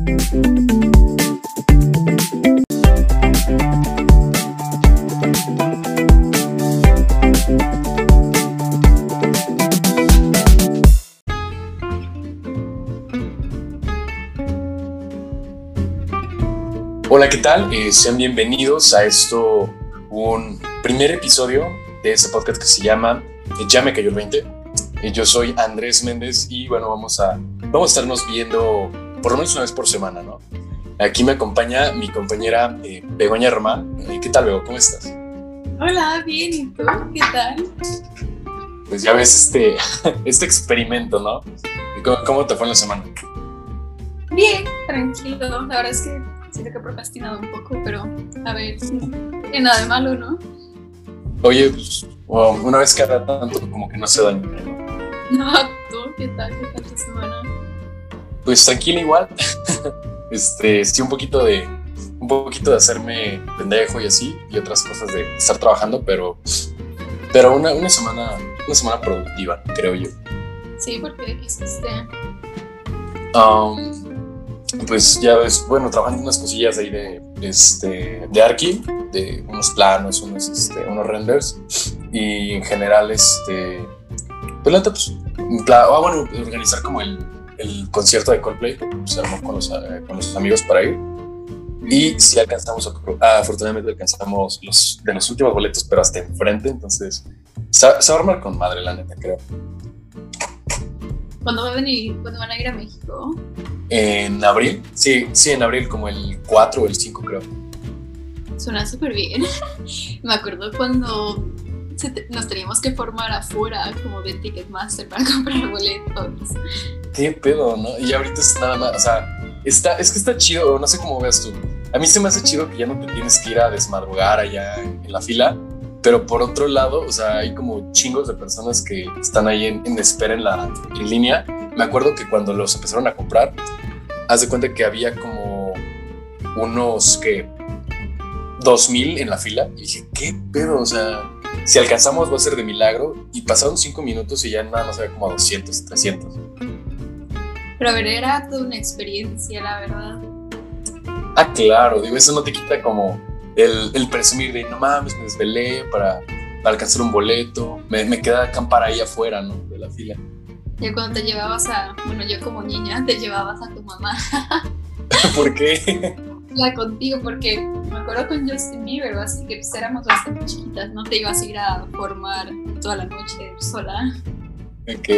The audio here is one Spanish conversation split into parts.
Hola, ¿qué tal? Eh, sean bienvenidos a esto, un primer episodio de este podcast que se llama eh, Ya me cayó el 20. Eh, yo soy Andrés Méndez y bueno, vamos a, vamos a estarnos viendo por lo menos una vez por semana, ¿no? Aquí me acompaña mi compañera eh, Begoña Román. Eh, ¿Qué tal, Bego? ¿Cómo estás? Hola, bien, ¿y tú? ¿Qué tal? Pues ya ves este, este experimento, ¿no? ¿Cómo, ¿Cómo te fue en la semana? Bien, tranquilo. La verdad es que siento que he procrastinado un poco, pero a ver, que nada de malo, ¿no? Oye, pues wow, una vez cada tanto como que no se daña, ¿no? No, ¿tú qué tal? ¿Qué tal tu semana? Pues tranquila igual. este, sí, un poquito de un poquito de hacerme pendejo y así y otras cosas de estar trabajando, pero pero una, una semana una semana productiva, creo yo. Sí, porque qué hiciste? Um, pues ya ves, bueno, trabajando unas cosillas ahí de este de Arki, de unos planos, unos este, unos renders y en general este pues pues ah, bueno, organizar como el, el concierto de Coldplay, que se armó con los, eh, con los amigos para ir. Y si alcanzamos, ah, afortunadamente alcanzamos los de los últimos boletos, pero hasta enfrente, entonces se, va a armar con madre, la neta, creo. ¿Cuándo van a venir? ¿Cuándo van a ir a México? En abril, sí, sí, en abril, como el 4 o el 5, creo. Suena súper bien. Me acuerdo cuando te- nos teníamos que formar afuera, como de Ticketmaster, para comprar boletos. Qué pedo, ¿no? Y ahorita es nada más, o sea, está, es que está chido, no sé cómo veas tú. A mí se me hace chido que ya no te tienes que ir a desmadrugar allá en, en la fila, pero por otro lado, o sea, hay como chingos de personas que están ahí en, en espera en, la, en línea. Me acuerdo que cuando los empezaron a comprar, haz de cuenta que había como unos que 2000 en la fila y dije, ¿qué pedo? O sea, si alcanzamos va a ser de milagro y pasaron 5 minutos y ya nada más había como 200, 300. Pero a ver, era toda una experiencia, la verdad. Ah, claro, digo, eso no te quita como el, el presumir de no mames, me desvelé para, para alcanzar un boleto, me, me quedé a acampar ahí afuera, ¿no? De la fila. Ya cuando te llevabas a, bueno, yo como niña, te llevabas a tu mamá ¿Por qué? la contigo, porque me acuerdo con Justin Bieber, así que pues éramos bastante chiquitas, no te ibas a ir a formar toda la noche sola. Ok.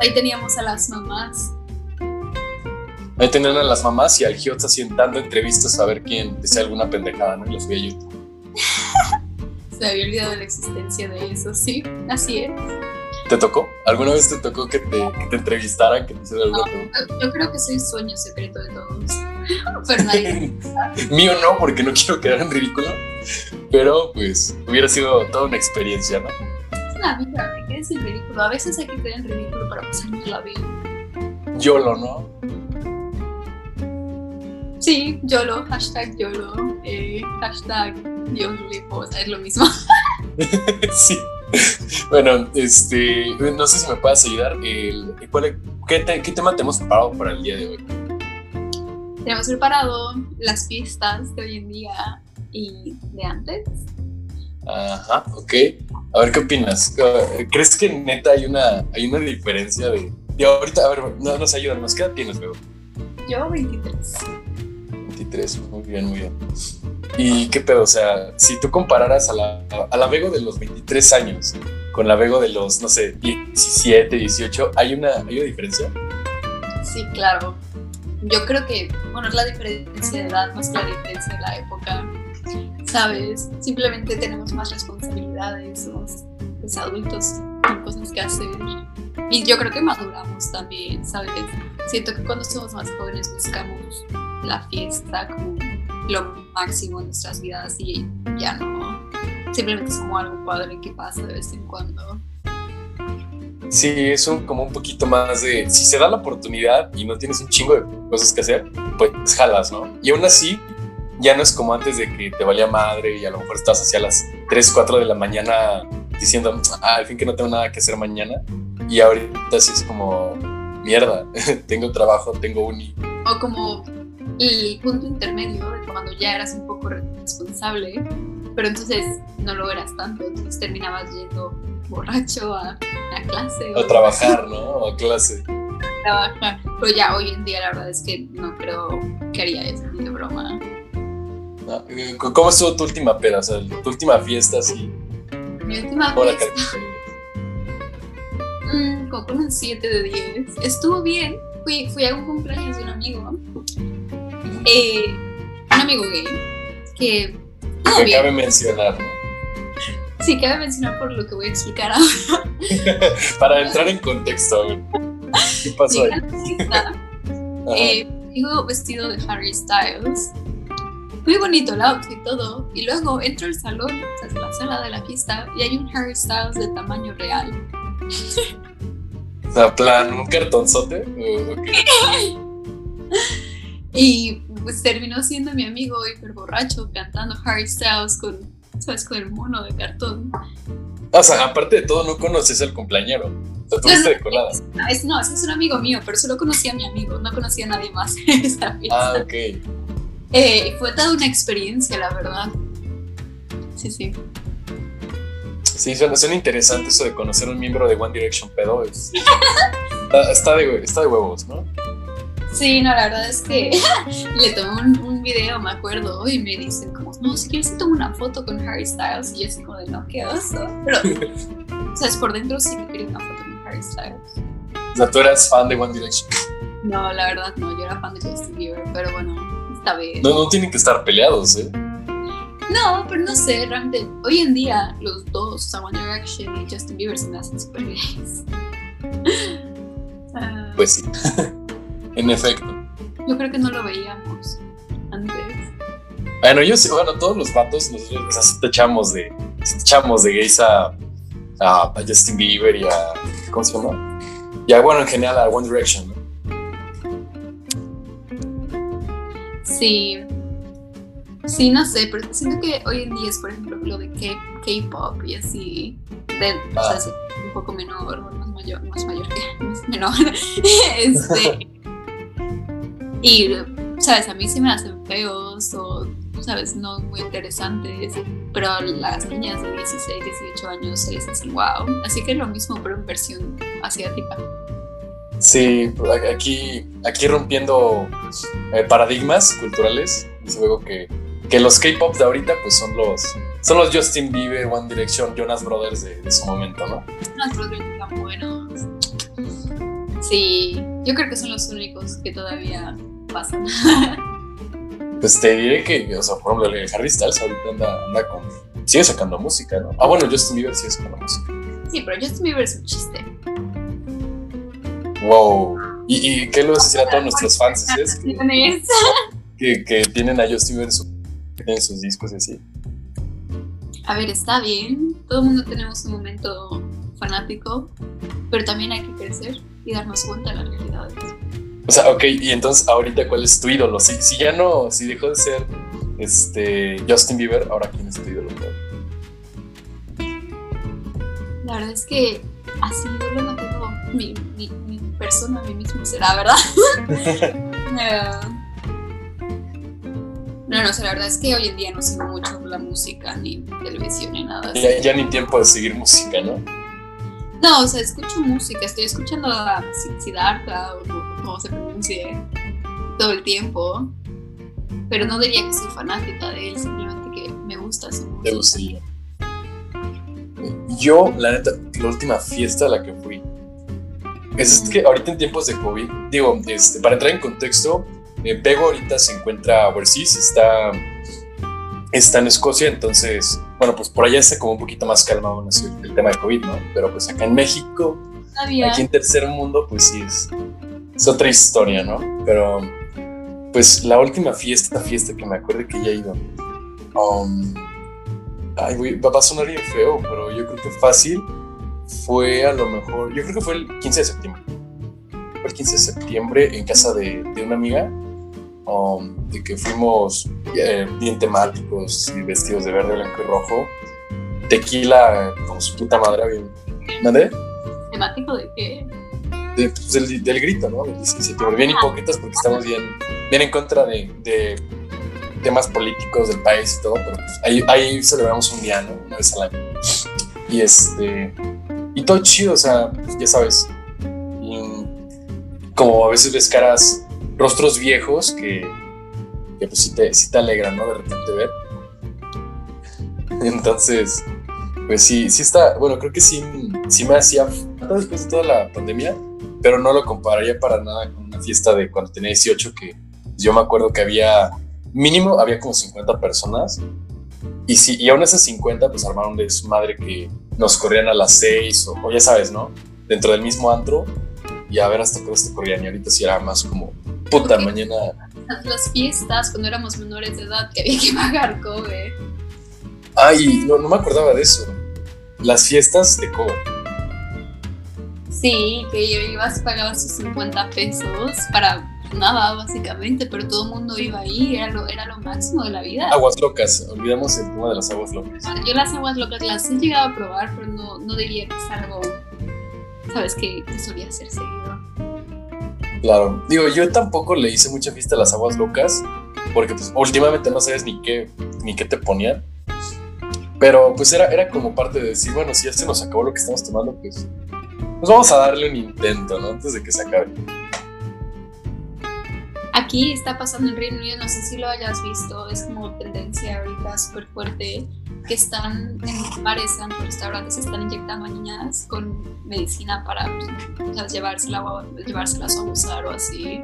Ahí teníamos a las mamás. Ahí tenían a las mamás y al Giotza dando entrevistas a ver quién decía alguna pendejada, ¿no? Y los vi a YouTube. Se había olvidado de la existencia de eso, sí, así es. ¿Te tocó? ¿Alguna vez te tocó que te, que te entrevistaran, que te hicieran alguna No. pregunta? Yo, yo creo que soy sueño secreto de todos. Pero nadie. Mío no, porque no quiero quedar en ridículo, pero pues hubiera sido toda una experiencia, ¿no? Es la vida, que decir ridículo. A veces hay que creer en ridículo para pasarnos la vida. YOLO, ¿no? Sí, YOLO, hashtag YOLO, eh, hashtag YOLO, o sea, es lo mismo. sí. Bueno, este, no sé si me puedes ayudar. El, ¿cuál- qué, te- qué tema tenemos preparado para el día de hoy? Tenemos preparado las fiestas de hoy en día y de antes. Ajá, ok. A ver, ¿qué opinas? ¿Crees que neta hay una, hay una diferencia de... de ahorita, a ver, no, nos ayudan. ¿Qué edad tienes, luego? Yo 23. 23, muy bien, muy bien. ¿Y qué pedo? O sea, si tú compararas a la, a la Vego de los 23 años con la Vego de los, no sé, 17, 18, ¿hay una, ¿hay una diferencia? Sí, claro. Yo creo que, bueno, es la diferencia de edad más que la diferencia de la época. ¿Sabes? Simplemente tenemos más responsabilidades, somos pues, adultos con cosas que hacer. Y yo creo que maduramos también, ¿sabes? Siento que cuando somos más jóvenes buscamos la fiesta como lo máximo en nuestras vidas y ya no. Simplemente es como algo padre que pasa de vez en cuando. Sí, es un- como un poquito más de, si se da la oportunidad y no tienes un chingo de cosas que hacer, pues jalas, ¿no? Y aún así, ya no es como antes de que te valía madre y a lo mejor estás hacia las 3, 4 de la mañana diciendo, ah, al fin que no tengo nada que hacer mañana. Y ahorita sí es como, mierda, tengo trabajo, tengo uni. O como el punto intermedio de cuando ya eras un poco responsable, pero entonces no lo eras tanto, entonces terminabas yendo borracho a, a clase. A trabajar, ¿no? A clase. A trabajar. Pero ya hoy en día la verdad es que no creo que haría eso de broma. Eh, ¿Cómo estuvo tu última peda? O sea, tu última fiesta así. Mi última fiesta. Mm, como con un 7 de 10. Estuvo bien. Fui, fui a un cumpleaños de un amigo. Eh, un amigo gay. Que. Me cabe mencionar, ¿no? Sí, cabe mencionar por lo que voy a explicar ahora. Para entrar en contexto, ¿qué pasó ahí? Eh, vestido de Harry Styles muy bonito el outfit y todo. Y luego entro al salón, sea, la sala de la fiesta, y hay un Harry Styles de tamaño real. Sea, plan, un cartonzote. y pues terminó siendo mi amigo hiper borracho cantando Harry Styles con, ¿sabes? con el mono de cartón. O sea, aparte de todo, no conoces al cumpleañero. O sea, no, de colada. Es, no, ese es un amigo mío, pero solo conocía a mi amigo, no conocía a nadie más en esta fiesta. Ah, ok. Eh, fue toda una experiencia, la verdad. Sí, sí. Sí, suena, suena interesante eso de conocer a un miembro de One Direction pedo. está, de, está de huevos, ¿no? Sí, no, la verdad es que le tomé un, video, me acuerdo, y me dicen como, no, si quieres te tomo una foto con Harry Styles, y yo así como de, no, qué oso. Pero, o sea, es por dentro sí que quería una foto con Harry Styles. O sea, ¿tú eras fan de One Direction? No, la verdad no, yo era fan de Justin Bieber, pero bueno, no, no tienen que estar peleados, ¿eh? No, pero no sé, realmente hoy en día los dos, One Direction y Justin Bieber, se me hacen super gays. Ah. pues sí, en efecto. Yo creo que no lo veíamos antes. Bueno, yo sí, bueno, todos los vatos nosotros así te echamos de, echamos de gays a, a, Justin Bieber y a, ¿cómo se llama? Y a, bueno, en general a One Direction, ¿no? Sí. Sí, no sé, pero siento que hoy en día es, por ejemplo, lo de K-pop y así, de, o sea, ah. un poco menor, más mayor, más mayor que, más menor. este, y, ¿sabes? A mí se me hacen feos o, ¿sabes? No muy interesantes, pero las niñas de 16, 18 años se les hacen wow. Así que es lo mismo, pero en versión asiática. Sí, aquí, aquí rompiendo eh, paradigmas culturales. Y luego que, que los K-pop de ahorita pues son los, son los Justin Bieber, One Direction, Jonas Brothers de, su momento, ¿no? Jonas Brothers están buenos. Sí, yo creo que son los únicos que todavía pasan. pues te diré que, o sea, por ejemplo, el Harry Styles ahorita anda, anda con. sigue sacando música, ¿no? Ah, bueno, Justin Bieber sigue sacando música. Sí, pero Justin Bieber es un chiste. Wow. ¿Y, qué le vas a decir a todos nuestros fans? Que, que, tienen a Justin Bieber en sus discos y así. A ver, está bien. Todo el mundo tenemos un momento fanático, pero también hay que crecer y darnos cuenta de las realidades. O sea, ok, y entonces ahorita cuál es tu ídolo? Si, si ya no, si dejó de ser este Justin Bieber, ahora quién es tu ídolo? La verdad es que así ídolo no tengo mi, mi, persona a mí mismo será, ¿verdad? no, no sé, la verdad es que hoy en día no sigo mucho la música, ni televisión, ni nada. Ya, ya ni tiempo de seguir música, ¿no? No, o sea, escucho música, estoy escuchando a Siddhartha o como se pronuncie todo el tiempo, pero no diría que soy fanática de él, simplemente que me gusta su música. Yo, la neta, la última fiesta a la que fui es que ahorita en tiempos de COVID, digo, este, para entrar en contexto, eh, Pego ahorita se encuentra overseas, está, está en Escocia, entonces, bueno, pues por allá está como un poquito más calmado el tema de COVID, ¿no? Pero pues acá en México, aquí en tercer mundo, pues sí, es, es otra historia, ¿no? Pero, pues la última fiesta, fiesta que me acuerdo que ya he ido, um, ay, va a sonar bien feo, pero yo creo que fácil fue a lo mejor, yo creo que fue el 15 de septiembre. Fue el 15 de septiembre en casa de, de una amiga, um, de que fuimos eh, bien temáticos y vestidos de verde, blanco y rojo. Tequila con su puta madre, bien. ¿Dónde? ¿Temático de qué? De, pues, del, del, grito, ¿no? Del 15 de septiembre. Bien hipócritas porque estamos bien, viene en contra de, temas políticos del país y todo, pero pues ahí, ahí celebramos un día, ¿no? Una vez al año. Y este, y todo chido, o sea, pues, ya sabes, como a veces ves caras, rostros viejos que, que pues sí te, sí te alegran, ¿no? De repente ver. Entonces, pues sí, sí está, bueno, creo que sí, sí me hacía falta después de toda la pandemia, pero no lo compararía para nada con una fiesta de cuando tenía 18, que yo me acuerdo que había, mínimo, había como 50 personas, y, sí, y aún esas 50 pues armaron de su madre que nos corrían a las 6, o, ya sabes, ¿no? Dentro del mismo antro, y a ver hasta qué hora te corrían, y ahorita sí era más como, puta, mañana... Las fiestas, cuando éramos menores de edad, que había que pagar cobre. Ay, no, no me acordaba de eso. Las fiestas de cobre. Sí, que ibas, pagabas sus 50 pesos para nada, básicamente, pero todo el mundo iba ahí, era lo, era lo máximo de la vida. Aguas locas, olvidamos el tema de las aguas locas. Yo las aguas locas las he llegado a probar, pero no, no diría que es algo, ¿sabes? Que, que solía ser seguido. Claro, digo, yo tampoco le hice mucha fiesta a las aguas locas, porque pues últimamente no sabes ni qué, ni qué te ponían. Pero pues era, era como parte de decir, bueno, si ya se nos acabó lo que estamos tomando, pues, pues vamos a darle un intento, ¿no? Antes de que se acabe. Aquí está pasando en Reino Unido, no sé si lo hayas visto, es como tendencia ahorita súper fuerte, que están en bares, en restaurantes, están inyectando a niñas con medicina para pues, llevárselas a abusar o así.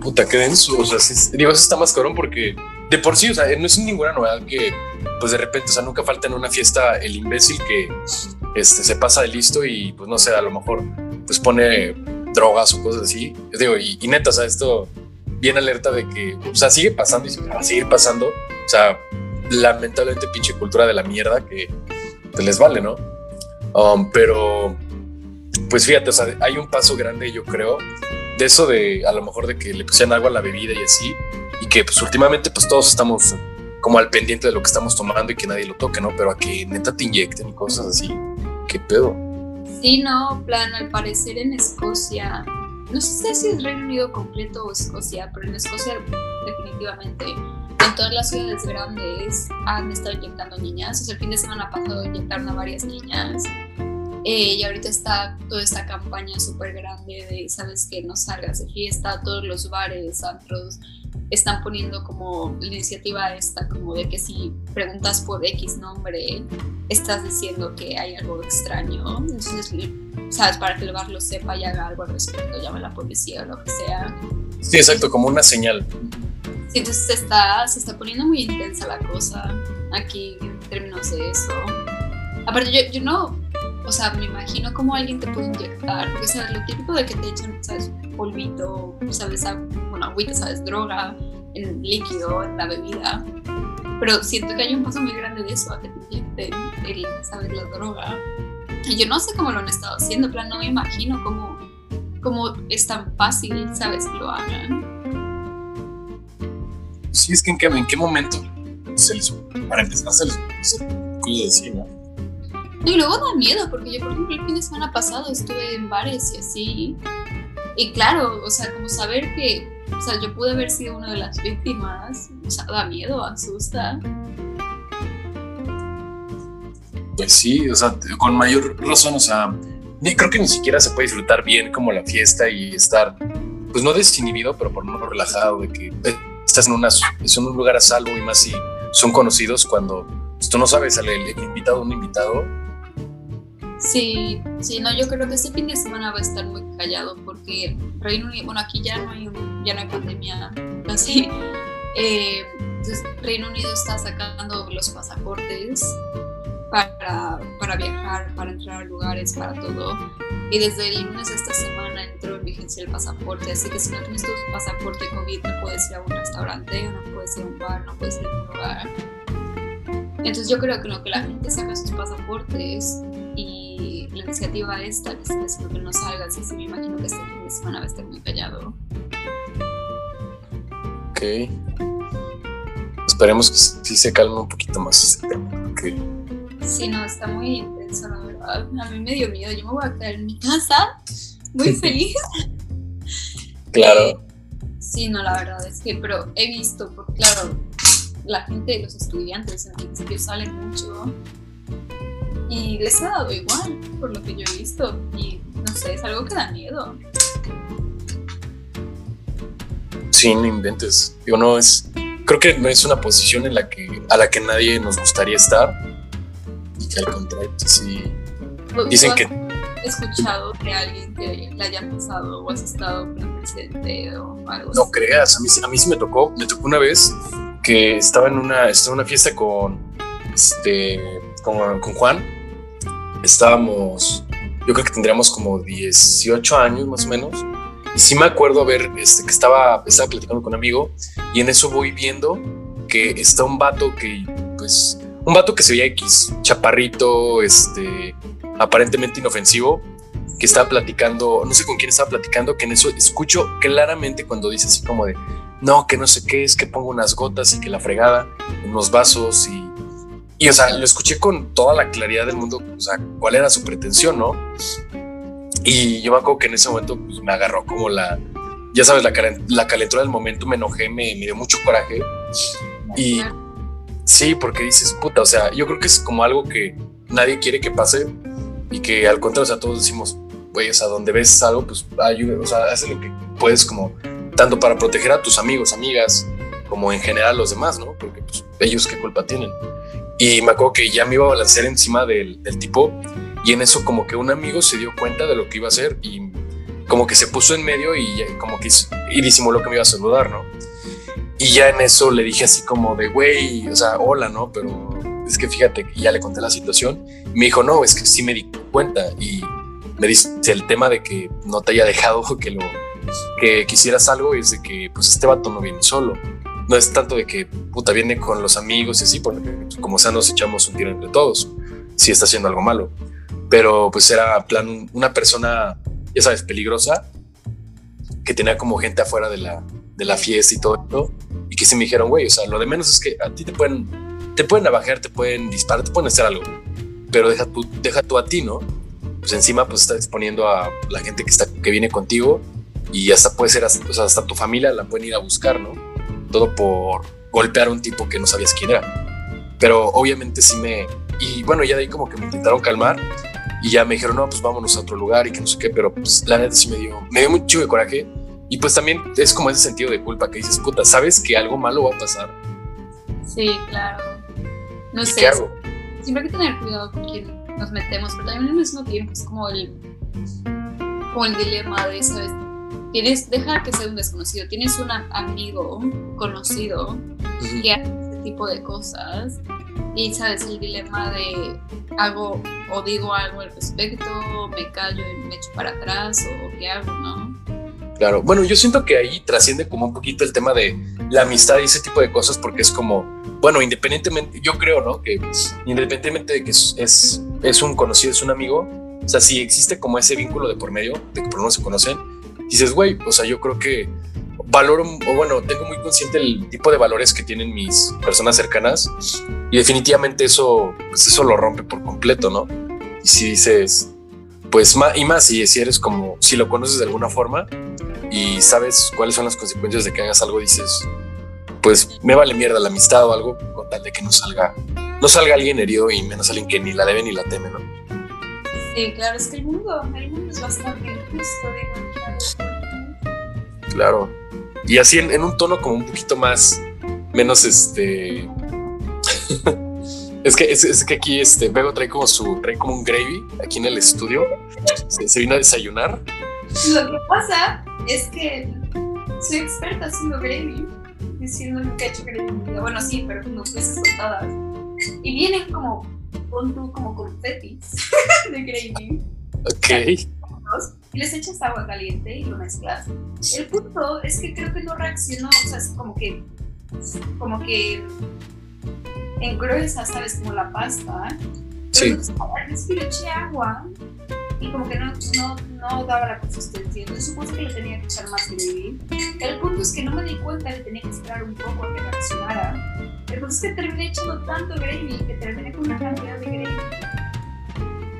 Puta, qué denso, o sea, digo, eso está más cabrón porque de por sí, o sea, no es ninguna novedad que, pues de repente, o sea, nunca falta en una fiesta el imbécil que este, se pasa de listo y, pues no sé, a lo mejor, pues pone drogas o cosas así. Digo, y, neta, o sea, esto bien alerta de que, o sea, sigue pasando y va a seguir pasando. O sea, lamentablemente, pinche cultura de la mierda que te les vale, ¿no? Um, pero, pues fíjate, o sea, hay un paso grande, yo creo, de eso de a lo mejor de que le pusieran agua a la bebida y así, y que pues últimamente pues todos estamos como al pendiente de lo que estamos tomando y que nadie lo toque, ¿no? Pero a que neta te inyecten y cosas así, ¿qué pedo? Sí, no, plan, al parecer en Escocia, no sé si es Reino Unido completo o Escocia, pero en Escocia definitivamente en todas las ciudades grandes han estado inyectando niñas. O sea, el fin de semana pasado inyectaron a varias niñas. Eh, y ahorita está toda esta campaña súper grande de, sabes que no salgas de fiesta, todos los bares, antros, están poniendo como la iniciativa esta, como de que si preguntas por X nombre, estás diciendo que hay algo extraño. Entonces, ¿sabes? Para que el bar lo sepa y haga algo al respecto, llame a la policía o lo que sea. Sí, exacto, como una señal. Sí, entonces se está, se está poniendo muy intensa la cosa aquí en términos de eso. Aparte, yo, yo no, o sea, me imagino cómo alguien te puede inyectar, porque es lo típico de que te echan, ¿sabes? Polvito, ¿sabes? Bueno, agüita, ¿sabes? Droga, en líquido, en la bebida. Pero siento que hay un paso muy grande de eso, a que te inyecten, el, ¿sabes? La droga. Y yo no sé cómo lo han estado haciendo, plan, no me imagino cómo, cómo es tan fácil, ¿sabes? Que lo hagan. Sí, es que en qué, en qué momento se les, para empezar se les ocurre decir, ¿no? Y luego da miedo, porque yo, por ejemplo, el fin de semana pasado estuve en bares y así. Y claro, o sea, como saber que, o sea, yo pude haber sido una de las víctimas, o sea, da miedo, asusta. Pues sí, o sea, con mayor razón, o sea, creo que ni siquiera se puede disfrutar bien como la fiesta y estar, pues no desinhibido, pero por lo menos relajado, de que estás un lugar a salvo y más si son conocidos cuando pues, tú no sabes, el, el invitado, un invitado, Sí, sí, no, yo creo que este fin de semana va a estar muy callado porque Reino Unido, bueno, aquí ya no hay, ya no hay pandemia. Eh, entonces, Reino Unido está sacando los pasaportes para, para viajar, para entrar a lugares, para todo. Y desde el lunes de esta semana entró en vigencia el pasaporte, así que si no tienes tu pasaporte COVID no puedes ir a un restaurante, no puedes ir a un bar, no puedes ir a un lugar. Entonces yo creo que lo que la gente saca sus pasaportes y la iniciativa esta que está haciendo que no salgas, y sí me imagino que este fin de semana va a estar muy callado. Ok. Esperemos que sí se calme un poquito más ese tema. Okay. Sí, no, está muy intenso, la verdad. A mí me dio miedo. Yo me voy a quedar en mi casa muy feliz. claro. Sí, no, la verdad es que, pero he visto, porque claro, la gente, los estudiantes en principio salen mucho y les ha dado igual, por lo que yo he visto, y no sé, es algo que da miedo. Sí, no inventes. Digo, no es. Creo que no es una posición en la que, a la que nadie nos gustaría estar. Y que al contrario, sí. Dicen que. Escuchado de alguien que le haya pasado o has estado presente o algo No creas, a mí, a mí sí me tocó. Me tocó una vez que estaba en una, estaba en una fiesta con, este, con, con Juan. Estábamos, yo creo que tendríamos como 18 años más o menos y sí me acuerdo ver este, que estaba, estaba platicando con un amigo y en eso voy viendo que está un vato que, pues, un vato que se veía X, chaparrito, este, aparentemente inofensivo, que estaba platicando, no sé con quién estaba platicando, que en eso escucho claramente cuando dice así como de, no, que no sé qué, es que pongo unas gotas y que la fregada, unos vasos y, y o sea, lo escuché con toda la claridad del mundo, o sea, cuál era su pretensión, ¿no? Y yo me acuerdo que en ese momento pues, me agarró como la, ya sabes, la, la calentura del momento, me enojé, me, me dio mucho coraje. Y sí, porque dices, puta, o sea, yo creo que es como algo que nadie quiere que pase y que al contrario, o sea, todos decimos, güey, o sea, donde ves algo, pues ayuda, o sea, haz lo que puedes como, tanto para proteger a tus amigos, amigas, como en general los demás, ¿no? Porque pues ellos qué culpa tienen. Y me acuerdo que ya me iba a balancear encima del, del tipo y en eso como que un amigo se dio cuenta de lo que iba a hacer y como que se puso en medio y como que y disimuló que me iba a saludar, ¿no? Y ya en eso le dije así como de, güey, o sea, hola, ¿no? Pero es que fíjate, ya le conté la situación. Me dijo, no, es que sí me di cuenta. Y me dice el tema de que no te haya dejado que lo que quisieras algo es de que pues este vato no viene solo. No es tanto de que puta viene con los amigos y así, porque como sea nos echamos un tiro entre todos si está haciendo algo malo pero pues era plan una persona, ya sabes, peligrosa, que tenía como gente afuera de la, de la fiesta y todo y que se me dijeron, güey, o sea, lo de menos es que a ti te pueden, te pueden navajear, te pueden disparar, te pueden hacer algo, pero deja tú, deja tú a ti, ¿no? Pues encima pues estás exponiendo a la gente que, está, que viene contigo y hasta puede ser, hasta, o sea, hasta tu familia la pueden ir a buscar, ¿no? Todo por golpear a un tipo que no sabías quién era. Pero obviamente sí me... Y bueno, ya de ahí como que me intentaron calmar y ya me dijeron, no, pues vámonos a otro lugar y que no sé qué, pero pues la neta sí me dio, me dio mucho de coraje. Y pues también es como ese sentido de culpa que dices, puta, sabes que algo malo va a pasar. Sí, claro. No sé. ¿Qué hago? Siempre hay que tener cuidado con quién nos metemos, pero también al mismo tiempo es como el, como el dilema de eso. Es, tienes, deja que sea un desconocido, tienes un amigo conocido que hace este tipo de cosas y sabes el dilema de hago o digo algo al respecto, me callo y me echo para atrás o qué hago, ¿no? Claro, bueno, yo siento que ahí trasciende como un poquito el tema de la amistad y ese tipo de cosas porque es como, bueno, independientemente, yo creo, ¿no? Que independientemente de que es, es, es un conocido, es un amigo, o sea, si existe como ese vínculo de por medio, de que por uno se conocen, dices, güey, o sea, yo creo que valoro, o bueno, tengo muy consciente el tipo de valores que tienen mis personas cercanas y definitivamente eso, pues eso lo rompe por completo, ¿no? Y si dices, pues y más si, si eres como, si lo conoces de alguna forma y sabes cuáles son las consecuencias de que hagas algo, dices, pues me vale mierda la amistad o algo, con tal de que no salga, no salga alguien herido y menos alguien que ni la debe ni la teme, ¿no? Sí, claro, es que el mundo, el mundo es bastante injusto, digo, Claro. Y así en, en un tono como un poquito más, menos este es que, es, que aquí este Bego trae como su, trae como un gravy aquí en el estudio. Se, vino a desayunar. Lo que pasa es que soy experta haciendo gravy. Diciendo nunca he hecho gravy Bueno, sí, pero unas veces contadas. Y vienen como, pon tú, como confetis de gravy. Ok. Y les echas agua caliente y lo mezclas. El punto es que creo que no reaccionó, o sea, es como que, como que engruesa, ¿sabes? Como la pasta. Pero sí. entonces, le eché agua y como que no, no, no, daba la consistencia. Entonces supuso que le tenía que echar más gravy. El punto es que no me di cuenta, le tenía que esperar un poco a que reaccionara. El punto es que terminé echando tanto gravy que terminé con una cantidad de gravy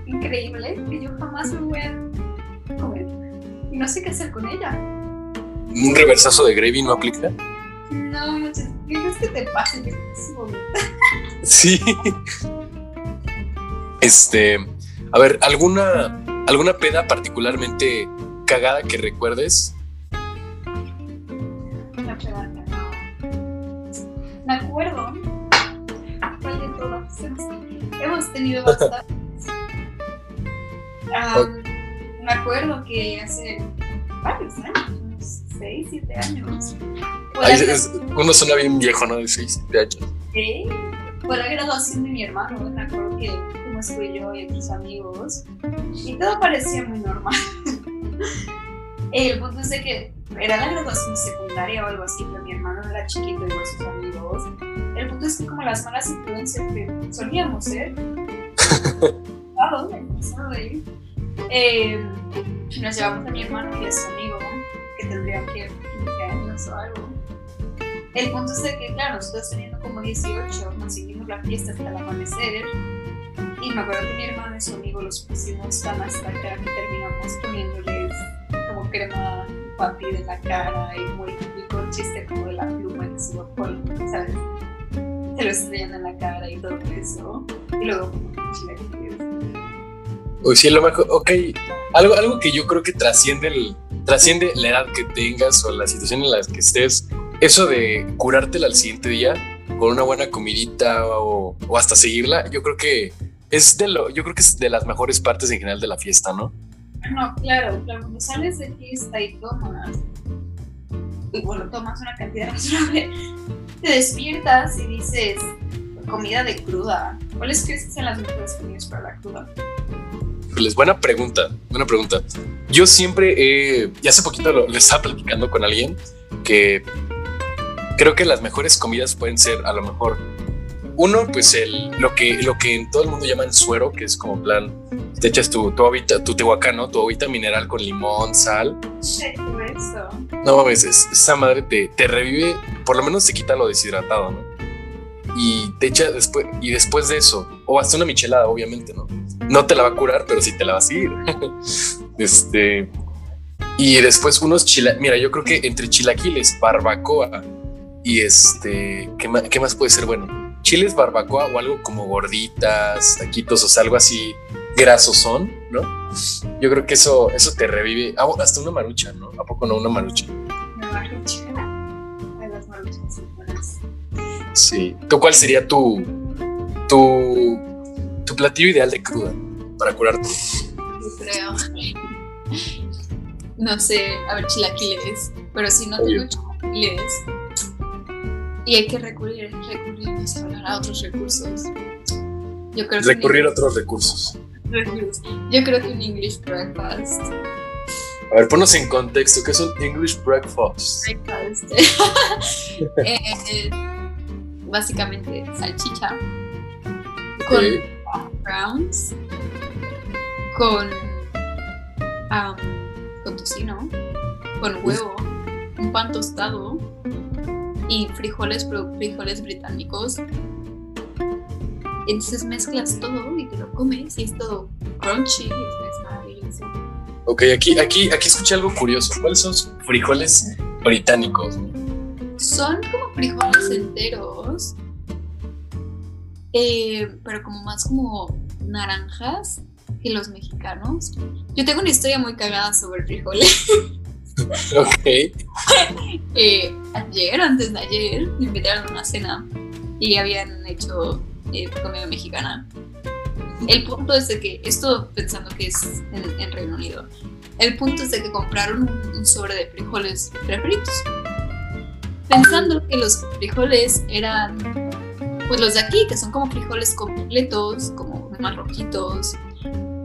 increíble que yo jamás me voy a comer. Y no sé qué hacer con ella. un reversazo de Gravy no aplica. No, no sé, ¿qué crees que te pase? Sí. Este, a ver, ¿alguna, alguna peda particularmente cagada que recuerdes? Una peda cagada. Me acuerdo. ¿Cuál de todas? Hemos tenido bastantes. Ah, me acuerdo que hace varios años, unos 6, 7 años. Fue la Ay, es- uno suena bien viejo, ¿no? De 6, 7 años. Sí, fue la graduación de mi hermano. Me acuerdo que tú y yo y otros amigos. Y todo parecía muy normal. El punto es de que era la graduación secundaria o algo así, pero mi hermano era chiquito y con sus amigos. El punto es que, como las malas influencias que solíamos ser, de eh, nos llevamos a mi hermano y a su amigo, que tendrían que 15 años o algo. El punto es de que, claro, nosotros teniendo como 18, nos seguimos la fiesta hasta el amanecer. Y me acuerdo que mi hermano y su amigo los pusimos tan hasta acá que terminamos poniéndoles como crema papi de la cara y muy típico chiste como de la pluma que lo ponen, ¿sabes? Se lo estrellan en la cara y todo eso. Y luego como chilaquiles. Uy, sí, lo mejor. Ok, algo, algo que yo creo que trasciende, el, trasciende la edad que tengas o la situación en la que estés. Eso de curártela al siguiente día con una buena comidita o, o hasta seguirla, yo creo que es de lo, yo creo que es de las mejores partes en general de la fiesta, ¿no? No, claro, claro, cuando sales de fiesta y tomas, y bueno, tomas una cantidad razonable, te despiertas y dices, comida de cruda. ¿Cuáles crees que sean las mejores comidas para la cruda? Pues buena pregunta, buena pregunta. Yo siempre, he- y hace poquito lo, lo estaba platicando con alguien, que creo que las mejores comidas pueden ser a lo mejor, uno, pues el, lo, que, lo que en todo el mundo llaman suero, que es como plan, te echas tu, tu, agüita, tu tehuacán, ¿no? Tu agüita mineral con limón, sal. Eso. No mames, es- esa madre te, te revive, por lo menos te quita lo deshidratado, ¿no? Y te echa después, y después de eso, o hasta una michelada, obviamente, ¿no? No te la va a curar, pero sí te la va a seguir. este. Y después unos chilaquiles. Mira, yo creo que entre chilaquiles, barbacoa y este. ¿qué más, qué más puede ser bueno? Chiles, barbacoa o algo como gorditas, taquitos, o sea, algo así grasosón, ¿no? Yo creo que eso, eso te revive. Ah, hasta una marucha, ¿no? ¿A poco no una marucha? Me marucha. Ay, las maruchas son buenas. Sí. ¿Tú cuál sería tu, tu, tu platillo ideal de cruda para curarte? Yo creo. No sé, a ver, chilaquiles. Pero si no Obvio. tengo chilaquiles y hay que recurrir, recurrir, a otros recursos. Yo creo que Recurrir a otros recursos. recursos. Yo creo que un English breakfast. A ver, ponnos en contexto, ¿qué es un English breakfast? Breakfast. Eh, básicamente salchicha con browns, con, am, con tocino, con huevo, un pan tostado y frijoles, frijoles británicos. Entonces mezclas todo y te lo comes y es todo crunchy, es, es maravilloso. Ok, aquí, aquí, aquí escuché algo curioso. ¿Cuáles son los frijoles británicos? Son como frijoles enteros, eh, pero como más como naranjas que los mexicanos. Yo tengo una historia muy cagada sobre frijoles. Ok. Eh, ayer, antes de ayer, me invitaron a una cena y habían hecho eh, comida mexicana. El punto es de que, esto pensando que es en, en Reino Unido, el punto es de que compraron un, un sobre de frijoles prefritos. Pensando que los frijoles eran, pues los de aquí, que son como frijoles completos, como más rojitos.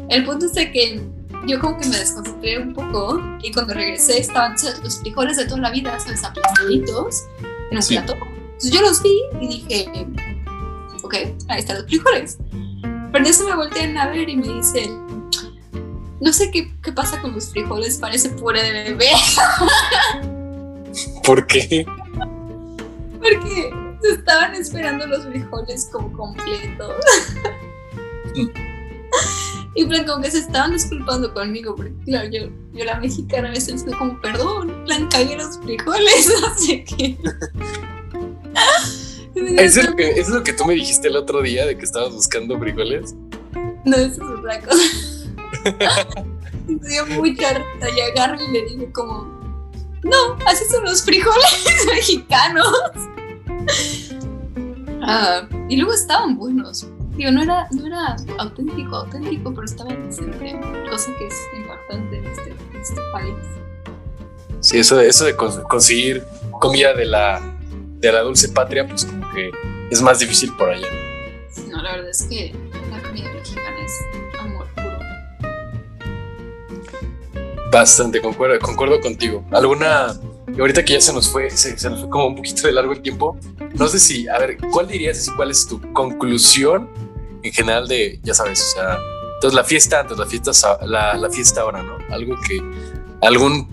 El punto es de que yo como que me desconcentré un poco y cuando regresé estaban los frijoles de toda la vida, ¿sabes? Aplastaditos en un Sí. plato. Entonces yo los vi y dije, ok, ahí están los frijoles. Pero en eso me voltean a ver y me dicen, no sé qué, qué pasa con los frijoles, parece puré de bebé. ¿Por qué? Porque se estaban esperando los frijoles como completos. Y plan, como que se estaban disculpando conmigo, porque claro, yo, yo la mexicana a veces estoy como, perdón, plan, cagué los frijoles, no sé qué. ¿Eso es, lo que, ¿Eso es lo que tú me dijiste el otro día de que estabas buscando frijoles? No, eso es otra cosa. me dio mucha risa y agarro y le digo como, no, así son los frijoles mexicanos. Ah, y luego estaban buenos. Digo, no era, no era auténtico, auténtico, pero estaba decente, cosa que es importante en este, en este país. Sí, eso, eso de conseguir comida de la, de la dulce patria, pues como que es más difícil por allá. No, la verdad es que la comida mexicana es amor puro. Bastante, concuerdo, concuerdo contigo. ¿Alguna ahorita que ya se nos fue, se, nos fue como un poquito de largo el tiempo, no sé si, a ver, ¿cuál dirías y cuál es tu conclusión en general de, ya sabes, o sea, entonces la fiesta antes, la fiesta, la, la fiesta ahora, ¿no? Algo que, algún,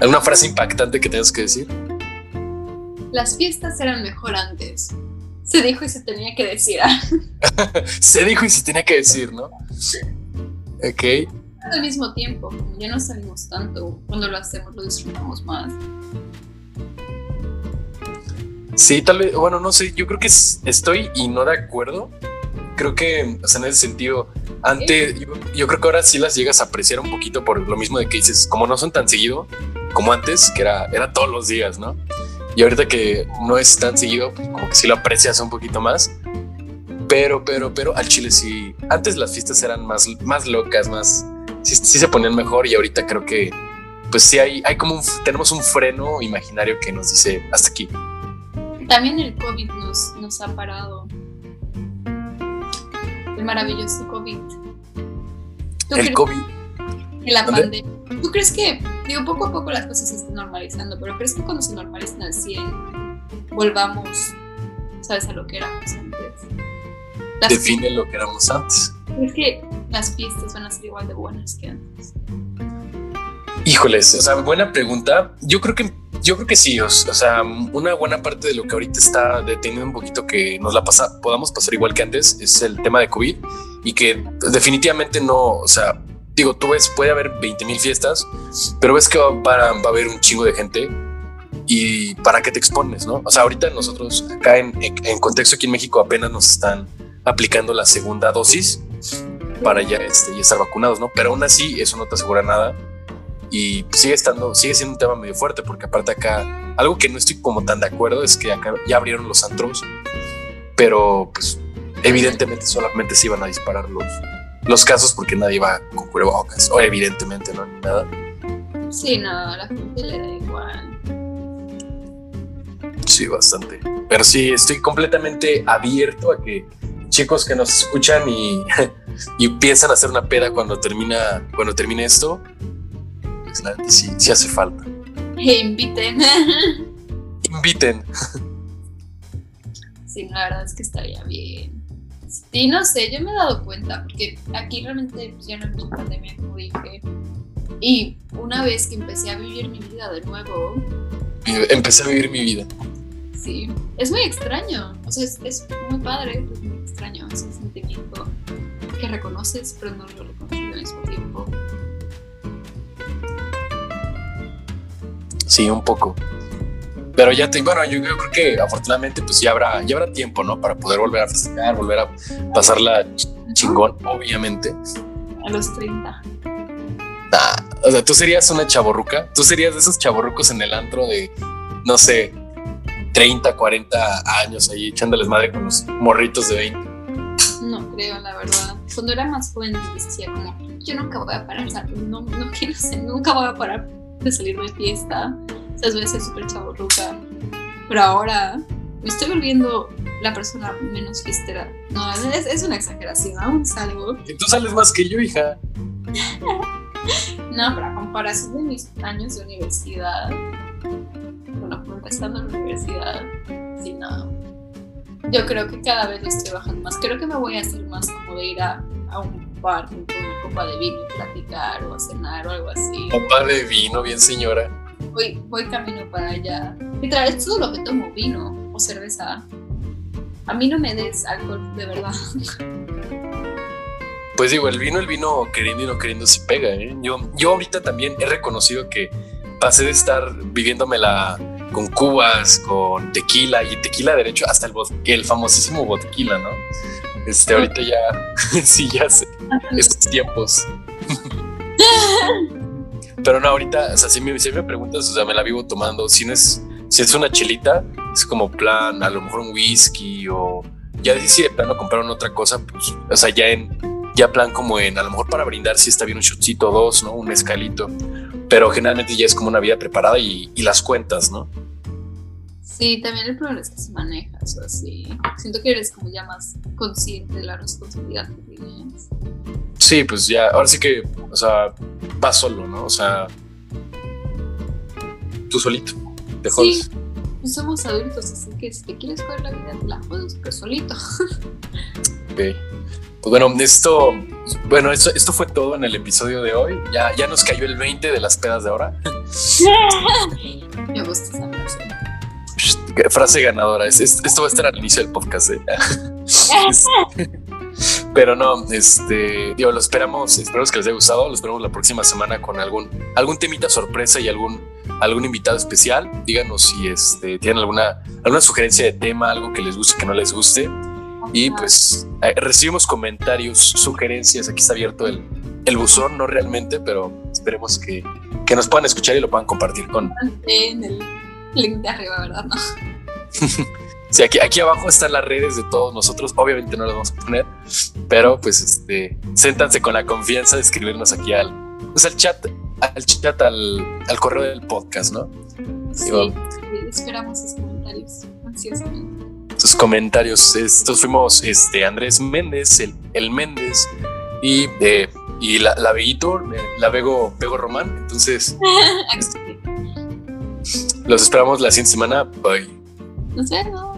alguna frase impactante que tengas que decir. Las fiestas eran mejor antes. Se dijo y se tenía que decir. se dijo y se tenía que decir, ¿no? Ok. Al mismo tiempo, ya no salimos tanto, cuando lo hacemos lo disfrutamos más. Sí, tal vez, bueno, no sé, yo creo que estoy y no de acuerdo. Creo que, o sea, en ese sentido, antes, yo, creo que ahora sí las llegas a apreciar un poquito por lo mismo de que dices, como no son tan seguido como antes, que era, era todos los días, ¿no? Y ahorita que no es tan seguido, pues como que sí lo aprecias un poquito más. Pero, pero, pero al chile sí, antes las fiestas eran más, más locas, más, sí, sí se ponían mejor y ahorita creo que, pues sí hay, hay como un, tenemos un freno imaginario que nos dice hasta aquí. También el COVID nos, nos ha parado. El maravilloso COVID. El COVID. la pandemia. ¿Tú crees que, digo, poco a poco las cosas se están normalizando, pero crees que cuando se normalicen al 100 volvamos, ¿sabes? A lo que éramos antes? Define lo que éramos antes. ¿Crees que las fiestas van a ser igual de buenas que antes? Híjoles, o sea, buena pregunta. Yo creo que yo creo que sí, o, sea, una buena parte de lo que ahorita está deteniendo un poquito que nos la pasa, podamos pasar igual que antes es el tema de COVID y que definitivamente no, o sea, digo, tú ves, puede haber 20 mil fiestas, pero ves que va, va, a haber un chingo de gente y para qué te expones, ¿no? O sea, ahorita nosotros acá en, en contexto aquí en México apenas nos están aplicando la segunda dosis para ya, este, ya estar vacunados, ¿no? Pero aún así eso no te asegura nada y sigue estando, sigue siendo un tema medio fuerte porque aparte acá, algo que no estoy como tan de acuerdo es que acá ya abrieron los antros, pero pues evidentemente solamente se iban a disparar los, los casos porque nadie va con cubrebocas, o evidentemente no, ni nada. Sí, no, a la gente le da igual. Sí, bastante. Pero sí, estoy completamente abierto a que chicos que nos escuchan y, y piensan hacer una peda cuando termina, cuando termine esto, si hace falta. inviten. Inviten. Sí, la verdad es que estaría bien. Y no sé, yo me he dado cuenta, porque aquí realmente pues, ya no mucha pandemia, como dije. Y una vez que empecé a vivir mi vida de nuevo. Empecé a vivir mi vida. Sí, es muy extraño. O sea, es, es muy padre, es muy extraño. Es un sentimiento que reconoces, pero no lo reconoces al mismo tiempo. Sí, un poco. Pero ya te, bueno, yo, creo que afortunadamente pues ya habrá, ya habrá tiempo, ¿no? Para poder volver a festejar, volver a pasarla chingón, obviamente. A los 30. Ah, o sea, tú serías una chaborruca, tú serías de esos chaborrucos en el antro de, no sé, 30, 40 años ahí echándoles madre con los morritos de 20. No creo, la verdad. Cuando era más joven decía como, yo nunca voy a parar, no, no quiero ser, nunca voy a parar de salir de fiesta. Esas veces súper chaburruca. Pero ahora me estoy volviendo la persona menos fiestera. No, es, es una exageración, aún salgo. Y tú sales más que yo, hija. no, pero a comparación de mis años de universidad, bueno, empezando la universidad, sí, no. Yo creo que cada vez lo estoy bajando más. Creo que me voy a hacer más como de ir a, a un bar con una copa de vino y platicar o a cenar o algo así. Copa de vino, bien señora. Voy, voy camino para allá. Literal, es todo lo que tomo, vino o cerveza. A mí no me des alcohol, de verdad. Pues digo, el vino, el vino queriendo y no queriendo si pega. ¿eh? Yo, yo ahorita también he reconocido que pasé de estar viviéndomela con cubas, con tequila y tequila derecho hasta el, el famosísimo vodquila, ¿no? Este, ahorita ya, sí, ya sé, estos tiempos. Pero no, ahorita, o sea, si me, me preguntas, o sea, me la vivo tomando, si no es, si es una chelita, es como plan, a lo mejor un whisky o ya si de plano compraron otra cosa, pues, o sea, ya en, ya plan como en, a lo mejor para brindar si está bien un shotcito o dos, ¿no? Un escalito, pero generalmente ya es como una vida preparada y, y las cuentas, ¿no? Sí, también el problema es que se maneja, o sea, sí. Siento que eres como ya más consciente de la responsabilidad que tienes. Sí, pues ya, ahora sí que, o sea, vas solo, ¿no? O sea, tú solito, te jodes. Sí, pues somos adultos, así que si te quieres jugar la vida, te la juegas, pero solito. ok. Pues bueno, esto, bueno, esto, esto fue todo en el episodio de hoy. Ya, ya nos cayó el 20 de las pedas de ahora. Me gusta esa frase. Frase ganadora. esto va a estar al inicio del podcast. ¿eh? Pero no, este, digo, lo esperamos, esperamos que les haya gustado, lo esperamos la próxima semana con algún, algún temita sorpresa y algún, algún invitado especial. Díganos si este, tienen alguna, alguna sugerencia de tema, algo que les guste, que no les guste. Y pues eh, recibimos comentarios, sugerencias, aquí está abierto el, el buzón, no realmente, pero esperemos que, que nos puedan escuchar y lo puedan compartir con... En el link de arriba, ¿verdad? ¿No? sí, aquí, aquí abajo están las redes de todos nosotros. Obviamente no las vamos a poner, pero pues este, siéntanse con la confianza de escribirnos aquí al, pues, al chat, al chat, al, al correo del podcast, ¿no? Sí, esperamos sus comentarios ansiosamente. Comentarios. Estos fuimos este, Andrés Méndez, el, el Méndez y, eh, y la, la Veguito, eh, la Vego, Vego Román. Entonces, este, los esperamos la siguiente semana. Bye. Nos vemos.